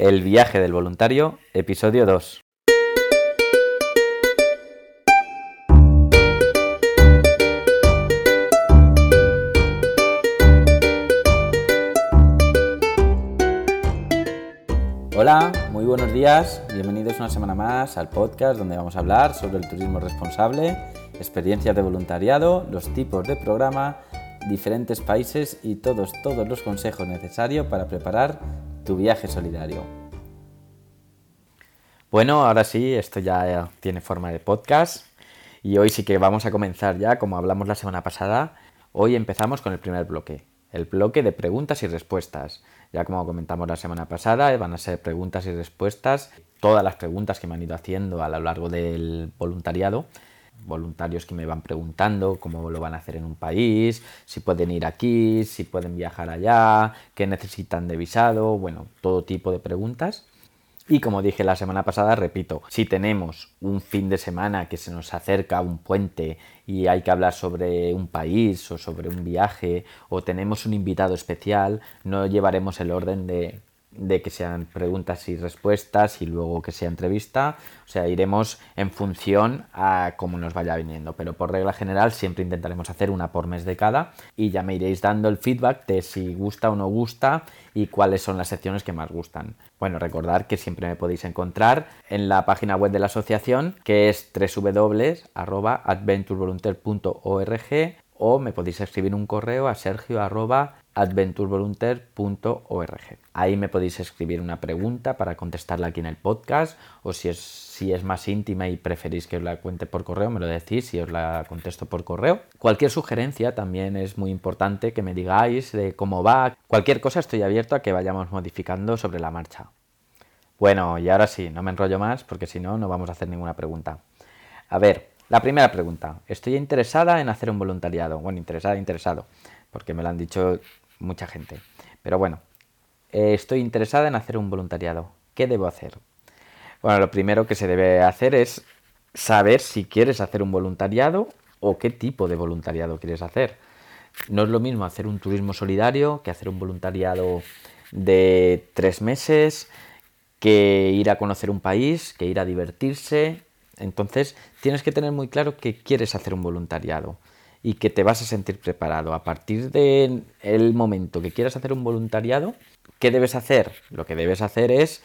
El viaje del voluntario, episodio 2. Hola, muy buenos días, bienvenidos una semana más al podcast donde vamos a hablar sobre el turismo responsable, experiencias de voluntariado, los tipos de programa, diferentes países y todos, todos los consejos necesarios para preparar tu viaje solidario. Bueno, ahora sí, esto ya tiene forma de podcast y hoy sí que vamos a comenzar ya, como hablamos la semana pasada, hoy empezamos con el primer bloque, el bloque de preguntas y respuestas. Ya como comentamos la semana pasada, van a ser preguntas y respuestas, todas las preguntas que me han ido haciendo a lo largo del voluntariado voluntarios que me van preguntando cómo lo van a hacer en un país, si pueden ir aquí, si pueden viajar allá, qué necesitan de visado, bueno, todo tipo de preguntas. Y como dije la semana pasada, repito, si tenemos un fin de semana que se nos acerca un puente y hay que hablar sobre un país o sobre un viaje o tenemos un invitado especial, no llevaremos el orden de de que sean preguntas y respuestas y luego que sea entrevista. O sea, iremos en función a cómo nos vaya viniendo. Pero por regla general siempre intentaremos hacer una por mes de cada y ya me iréis dando el feedback de si gusta o no gusta y cuáles son las secciones que más gustan. Bueno, recordar que siempre me podéis encontrar en la página web de la asociación que es www.adventurevolunteer.org o me podéis escribir un correo a sergio adventurevolunteer.org. Ahí me podéis escribir una pregunta para contestarla aquí en el podcast o si es, si es más íntima y preferís que os la cuente por correo, me lo decís y os la contesto por correo. Cualquier sugerencia también es muy importante que me digáis de cómo va. Cualquier cosa estoy abierto a que vayamos modificando sobre la marcha. Bueno, y ahora sí, no me enrollo más porque si no, no vamos a hacer ninguna pregunta. A ver, la primera pregunta. Estoy interesada en hacer un voluntariado. Bueno, interesada, interesado, porque me lo han dicho mucha gente. Pero bueno, eh, estoy interesada en hacer un voluntariado. ¿Qué debo hacer? Bueno, lo primero que se debe hacer es saber si quieres hacer un voluntariado o qué tipo de voluntariado quieres hacer. No es lo mismo hacer un turismo solidario que hacer un voluntariado de tres meses, que ir a conocer un país, que ir a divertirse. Entonces tienes que tener muy claro que quieres hacer un voluntariado y que te vas a sentir preparado. A partir del momento que quieras hacer un voluntariado, ¿Qué debes hacer? Lo que debes hacer es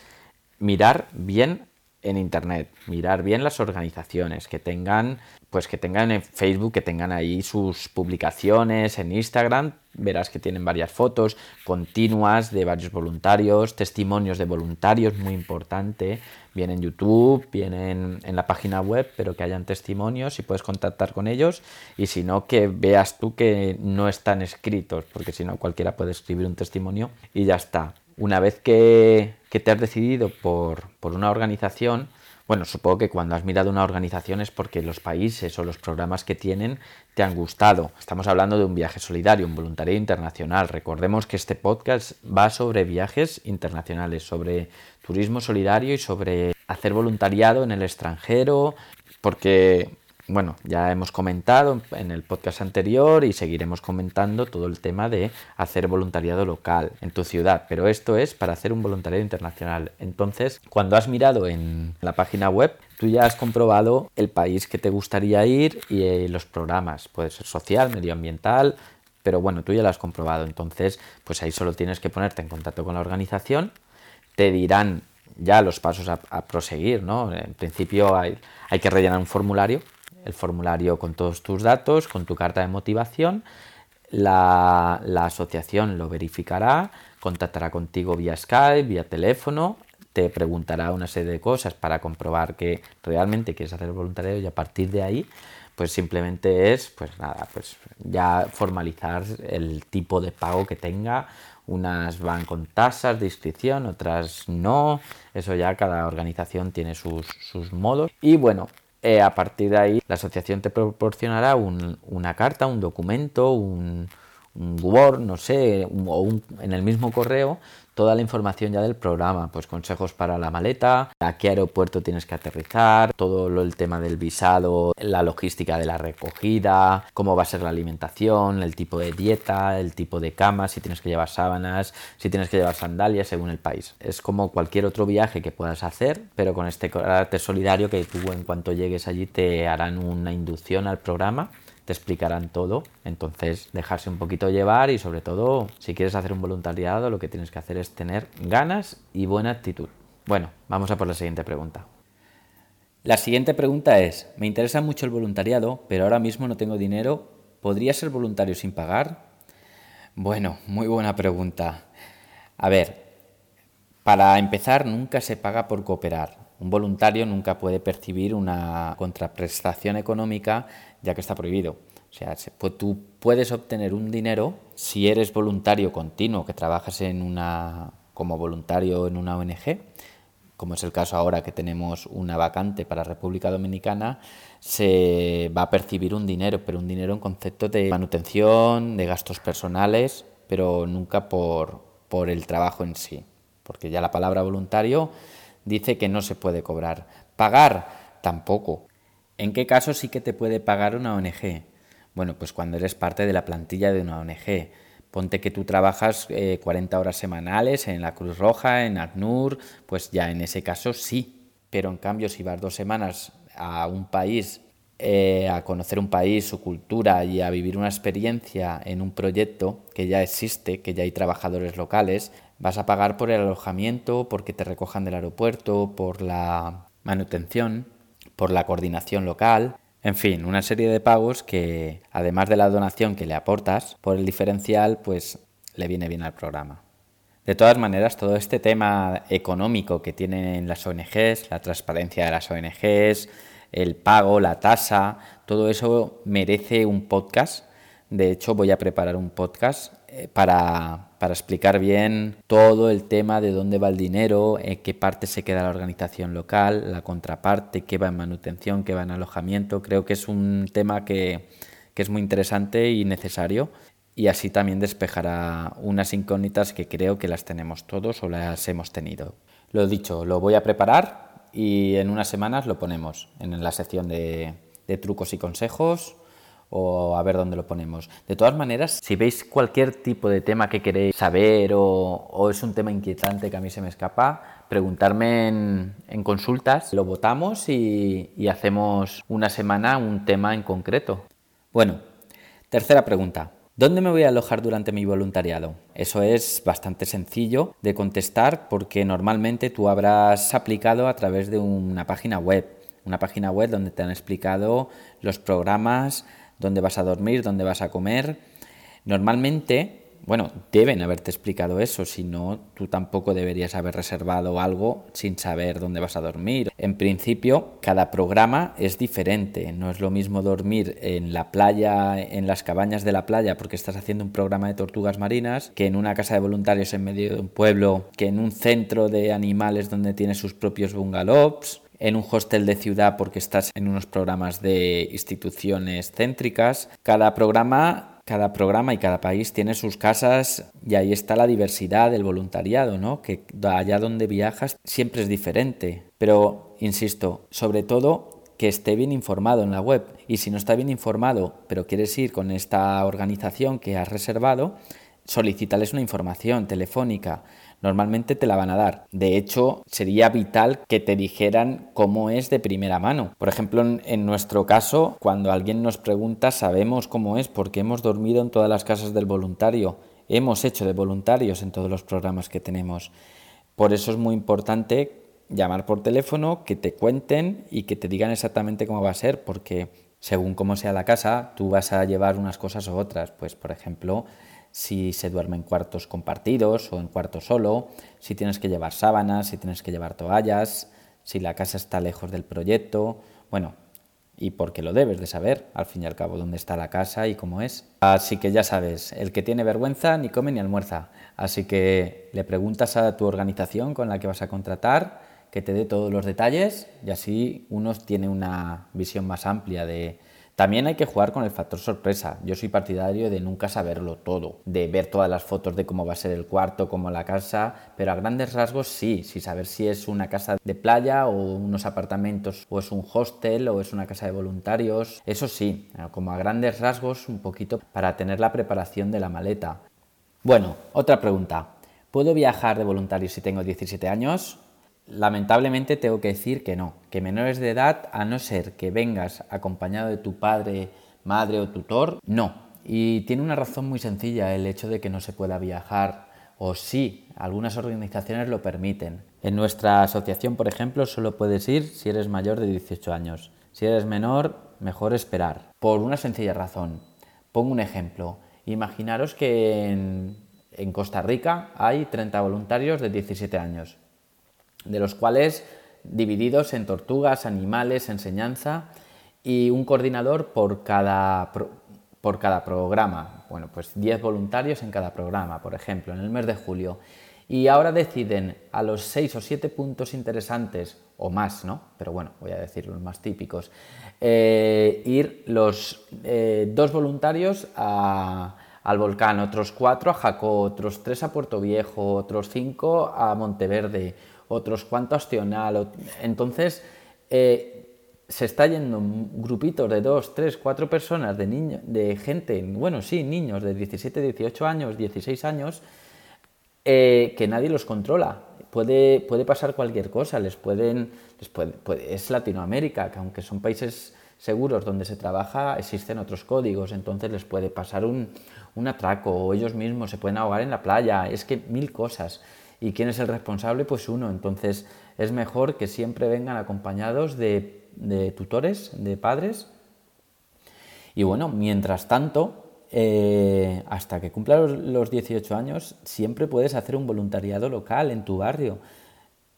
mirar bien en internet, mirar bien las organizaciones que tengan, pues que tengan en Facebook, que tengan ahí sus publicaciones en Instagram, verás que tienen varias fotos continuas de varios voluntarios, testimonios de voluntarios, muy importante, bien en YouTube, bien en, la página web, pero que hayan testimonios y puedes contactar con ellos y si no que veas tú que no están escritos, porque si no cualquiera puede escribir un testimonio y ya está. Una vez que, que te has decidido por, por una organización, bueno, supongo que cuando has mirado una organización es porque los países o los programas que tienen te han gustado. Estamos hablando de un viaje solidario, un voluntariado internacional. Recordemos que este podcast va sobre viajes internacionales, sobre turismo solidario y sobre hacer voluntariado en el extranjero, porque bueno, ya hemos comentado en el podcast anterior y seguiremos comentando todo el tema de hacer voluntariado local en tu ciudad, pero esto es para hacer un voluntariado internacional. Entonces, cuando has mirado en la página web, tú ya has comprobado el país que te gustaría ir y eh, los programas, puede ser social, medioambiental, pero bueno, tú ya lo has comprobado, entonces pues ahí solo tienes que ponerte en contacto con la organización, te dirán ya los pasos a, proseguir, ¿no? En principio hay, hay que rellenar un formulario el formulario con todos tus datos, con tu carta de motivación. La, asociación lo verificará, contactará contigo vía Skype, vía teléfono, te preguntará una serie de cosas para comprobar que realmente quieres hacer el voluntariado y a partir de ahí pues simplemente es pues nada pues ya formalizar el tipo de pago que tenga. Unas van con tasas de inscripción otras no. Eso ya cada organización tiene sus modos. Y bueno eh, a partir de ahí, la asociación te proporcionará una carta, un documento, un, Word, no sé, o en el mismo correo, toda la información ya del programa, pues consejos para la maleta, a qué aeropuerto tienes que aterrizar, todo lo, el tema del visado, la logística de la recogida, cómo va a ser la alimentación, el tipo de dieta, el tipo de cama, si tienes que llevar sábanas, si tienes que llevar sandalias según el país. Es como cualquier otro viaje que puedas hacer, pero con este carácter solidario que tú en cuanto llegues allí te harán una inducción al programa te explicarán todo. Entonces, dejarse un poquito llevar y sobre todo, si quieres hacer un voluntariado, lo que tienes que hacer es tener ganas y buena actitud. Bueno, vamos a por la siguiente pregunta. La siguiente pregunta es, me interesa mucho el voluntariado, pero ahora mismo no tengo dinero. ¿Podría ser voluntario sin pagar? Bueno, muy buena pregunta. A ver, para empezar, nunca se paga por cooperar. Un voluntario nunca puede percibir una contraprestación económica ya que está prohibido. O sea, pues tú puedes obtener un dinero si eres voluntario continuo, que trabajas en una, como voluntario en una ONG, como es el caso ahora que tenemos una vacante para República Dominicana, se va a percibir un dinero, pero un dinero en concepto de manutención, de gastos personales, pero nunca por, por el trabajo en sí, porque ya la palabra voluntario dice que no se puede cobrar. Pagar tampoco. ¿En qué caso sí que te puede pagar una ONG? Bueno, pues cuando eres parte de la plantilla de una ONG. Ponte que tú trabajas 40 eh, horas semanales en la Cruz Roja, en ACNUR, pues ya en ese caso sí. Pero en cambio, si vas dos semanas a un país, eh, a conocer un país, su cultura y a vivir una experiencia en un proyecto que ya existe, que ya hay trabajadores locales, vas a pagar por el alojamiento, porque te recojan del aeropuerto, por la manutención por la coordinación local, en fin, una serie de pagos que, además de la donación que le aportas, por el diferencial, pues le viene bien al programa. De todas maneras, todo este tema económico que tienen las ONGs, la transparencia de las ONGs, el pago, la tasa, todo eso merece un podcast. De hecho, voy a preparar un podcast para, para explicar bien todo el tema de dónde va el dinero, en qué parte se queda la organización local, la contraparte, qué va en manutención, qué va en alojamiento. Creo que es un tema que, es muy interesante y necesario y así también despejará unas incógnitas que creo que las tenemos todos o las hemos tenido. Lo dicho, lo voy a preparar y en unas semanas lo ponemos en la sección de, de trucos y consejos o a ver dónde lo ponemos. De todas maneras, si veis cualquier tipo de tema que queréis saber o, es un tema inquietante que a mí se me escapa, preguntarme en, consultas, lo votamos y, hacemos una semana un tema en concreto. Bueno, tercera pregunta. ¿Dónde me voy a alojar durante mi voluntariado? Eso es bastante sencillo de contestar porque normalmente tú habrás aplicado a través de una página web, una página web donde te han explicado los programas, dónde vas a dormir, dónde vas a comer. Normalmente, bueno, deben haberte explicado eso, si no, tú tampoco deberías haber reservado algo sin saber dónde vas a dormir. En principio, cada programa es diferente, no es lo mismo dormir en la playa, en las cabañas de la playa, porque estás haciendo un programa de tortugas marinas, que en una casa de voluntarios en medio de un pueblo, que en un centro de animales donde tiene sus propios bungalows en un hostel de ciudad porque estás en unos programas de instituciones céntricas. Cada programa, cada programa y cada país tiene sus casas y ahí está la diversidad del voluntariado, ¿no? Que allá donde viajas siempre es diferente. Pero, insisto, sobre todo que esté bien informado en la web. Y si no está bien informado, pero quieres ir con esta organización que has reservado, solicítales una información telefónica normalmente te la van a dar. De hecho, sería vital que te dijeran cómo es de primera mano. Por ejemplo, en, nuestro caso, cuando alguien nos pregunta, sabemos cómo es porque hemos dormido en todas las casas del voluntario. Hemos hecho de voluntarios en todos los programas que tenemos. Por eso es muy importante llamar por teléfono, que te cuenten y que te digan exactamente cómo va a ser, porque según cómo sea la casa, tú vas a llevar unas cosas u otras. Pues, por ejemplo, si se duerme en cuartos compartidos o en cuartos solo, si tienes que llevar sábanas, si tienes que llevar toallas, si la casa está lejos del proyecto, bueno, y porque lo debes de saber, al fin y al cabo, dónde está la casa y cómo es. Así que ya sabes, el que tiene vergüenza ni come ni almuerza. Así que le preguntas a tu organización con la que vas a contratar que te dé todos los detalles y así uno tiene una visión más amplia de, También hay que jugar con el factor sorpresa. Yo soy partidario de nunca saberlo todo, de ver todas las fotos de cómo va a ser el cuarto, cómo la casa, pero a grandes rasgos sí, sí saber si es una casa de playa o unos apartamentos o es un hostel o es una casa de voluntarios. Eso sí, como a grandes rasgos un poquito para tener la preparación de la maleta. Bueno, otra pregunta. ¿Puedo viajar de voluntario si tengo 17 años? Lamentablemente tengo que decir que no, que menores de edad, a no ser que vengas acompañado de tu padre, madre o tutor, no. Y tiene una razón muy sencilla el hecho de que no se pueda viajar, o sí, algunas organizaciones lo permiten. En nuestra asociación, por ejemplo, solo puedes ir si eres mayor de 18 años. Si eres menor, mejor esperar. Por una sencilla razón. Pongo un ejemplo. Imaginaros que en, en Costa Rica hay 30 voluntarios de 17 años de los cuales divididos en tortugas, animales, enseñanza y un coordinador por cada, por cada programa. Bueno, pues 10 voluntarios en cada programa, por ejemplo, en el mes de julio. Y ahora deciden a los 6 o 7 puntos interesantes, o más, ¿no? Pero bueno, voy a decir los más típicos, eh, ir los eh, dos voluntarios al volcán, otros cuatro a Jacó, otros tres a Puerto Viejo, otros cinco a Monteverde, otros cuantos Tional. Entonces, eh, se está yendo grupitos de dos, tres, cuatro personas, de, niños, de gente, bueno, sí, niños de 17, 18 años, 16 años, eh, que nadie los controla. Puede, puede pasar cualquier cosa, les pueden, es Latinoamérica, que aunque son países seguros donde se trabaja, existen otros códigos, entonces les puede pasar un, un atraco o ellos mismos se pueden ahogar en la playa, es que mil cosas. ¿Y quién es el responsable? Pues uno. Entonces es mejor que siempre vengan acompañados de, tutores, de padres. Y bueno, mientras tanto, eh, hasta que cumplas los, 18 años, siempre puedes hacer un voluntariado local en tu barrio.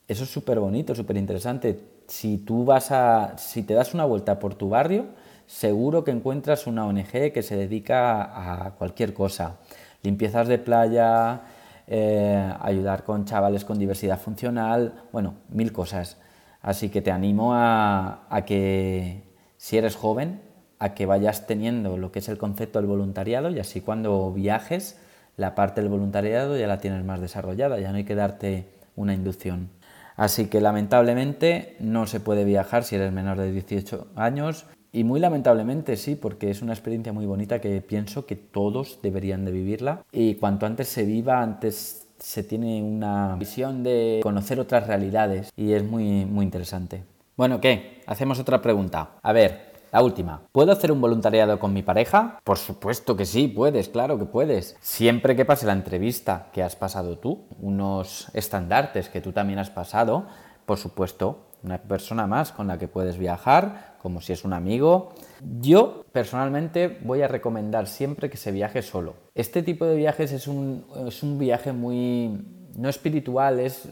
Eso es súper bonito, súper interesante. Si tú vas a, si te das una vuelta por tu barrio, seguro que encuentras una ONG que se dedica a cualquier cosa. Limpiezas de playa, eh, ayudar con chavales con diversidad funcional, bueno, mil cosas. Así que te animo a, que, si eres joven, a que vayas teniendo lo que es el concepto del voluntariado y así cuando viajes, la parte del voluntariado ya la tienes más desarrollada, ya no hay que darte una inducción. Así que lamentablemente no se puede viajar si eres menor de 18 años y muy lamentablemente sí, porque es una experiencia muy bonita que pienso que todos deberían de vivirla. Y cuanto antes se viva, antes se tiene una visión de conocer otras realidades y es muy, muy interesante. Bueno, ¿qué? Hacemos otra pregunta. A ver, la última. ¿Puedo hacer un voluntariado con mi pareja? Por supuesto que sí, puedes, claro que puedes. Siempre que pase la entrevista que has pasado tú, unos estandartes que tú también has pasado, por supuesto, una persona más con la que puedes viajar, como si es un amigo. Yo personalmente voy a recomendar siempre que se viaje solo. Este tipo de viajes es un, es un viaje muy, no espiritual, es,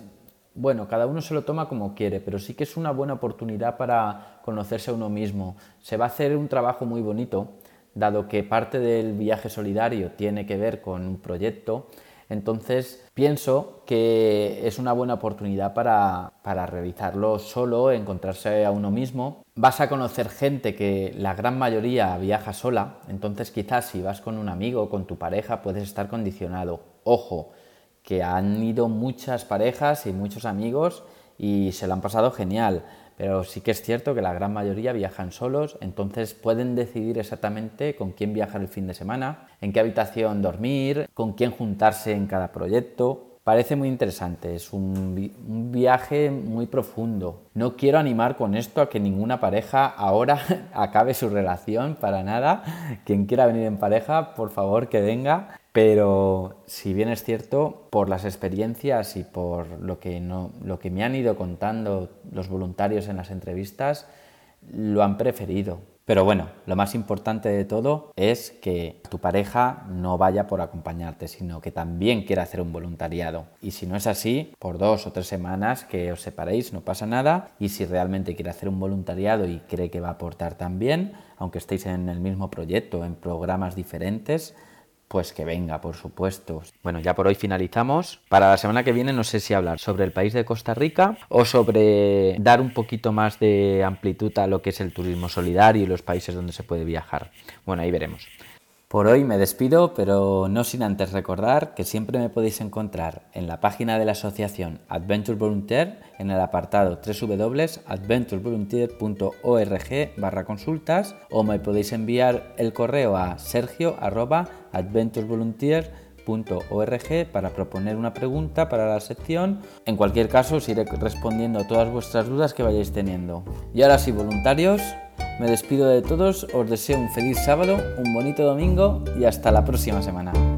bueno, cada uno se lo toma como quiere, pero sí que es una buena oportunidad para conocerse a uno mismo. Se va a hacer un trabajo muy bonito, dado que parte del viaje solidario tiene que ver con un proyecto entonces pienso que es una buena oportunidad para, realizarlo solo, encontrarse a uno mismo. Vas a conocer gente que la gran mayoría viaja sola, entonces quizás si vas con un amigo con tu pareja puedes estar condicionado. Ojo, que han ido muchas parejas y muchos amigos y se lo han pasado genial pero sí que es cierto que la gran mayoría viajan solos, entonces pueden decidir exactamente con quién viajar el fin de semana, en qué habitación dormir, con quién juntarse en cada proyecto. Parece muy interesante, es un, viaje muy profundo. No quiero animar con esto a que ninguna pareja ahora acabe su relación, para nada. Quien quiera venir en pareja, por favor que venga. Pero si bien es cierto, por las experiencias y por lo que, no, lo que me han ido contando los voluntarios en las entrevistas, lo han preferido. Pero bueno, lo más importante de todo es que tu pareja no vaya por acompañarte, sino que también quiera hacer un voluntariado. Y si no es así, por dos o tres semanas que os separéis no pasa nada. Y si realmente quiere hacer un voluntariado y cree que va a aportar también, aunque estéis en el mismo proyecto, en programas diferentes, pues que venga, por supuesto. Bueno, ya por hoy finalizamos. Para la semana que viene no sé si hablar sobre el país de Costa Rica o sobre dar un poquito más de amplitud a lo que es el turismo solidario y los países donde se puede viajar. Bueno, ahí veremos. Por hoy me despido, pero no sin antes recordar que siempre me podéis encontrar en la página de la asociación Adventure Volunteer en el apartado www.adventurevolunteer.org barra consultas o me podéis enviar el correo a sergio.adventurevolunteer.org para proponer una pregunta para la sección. En cualquier caso, os iré respondiendo a todas vuestras dudas que vayáis teniendo. Y ahora sí, voluntarios, me despido de todos, os deseo un feliz sábado, un bonito domingo y hasta la próxima semana.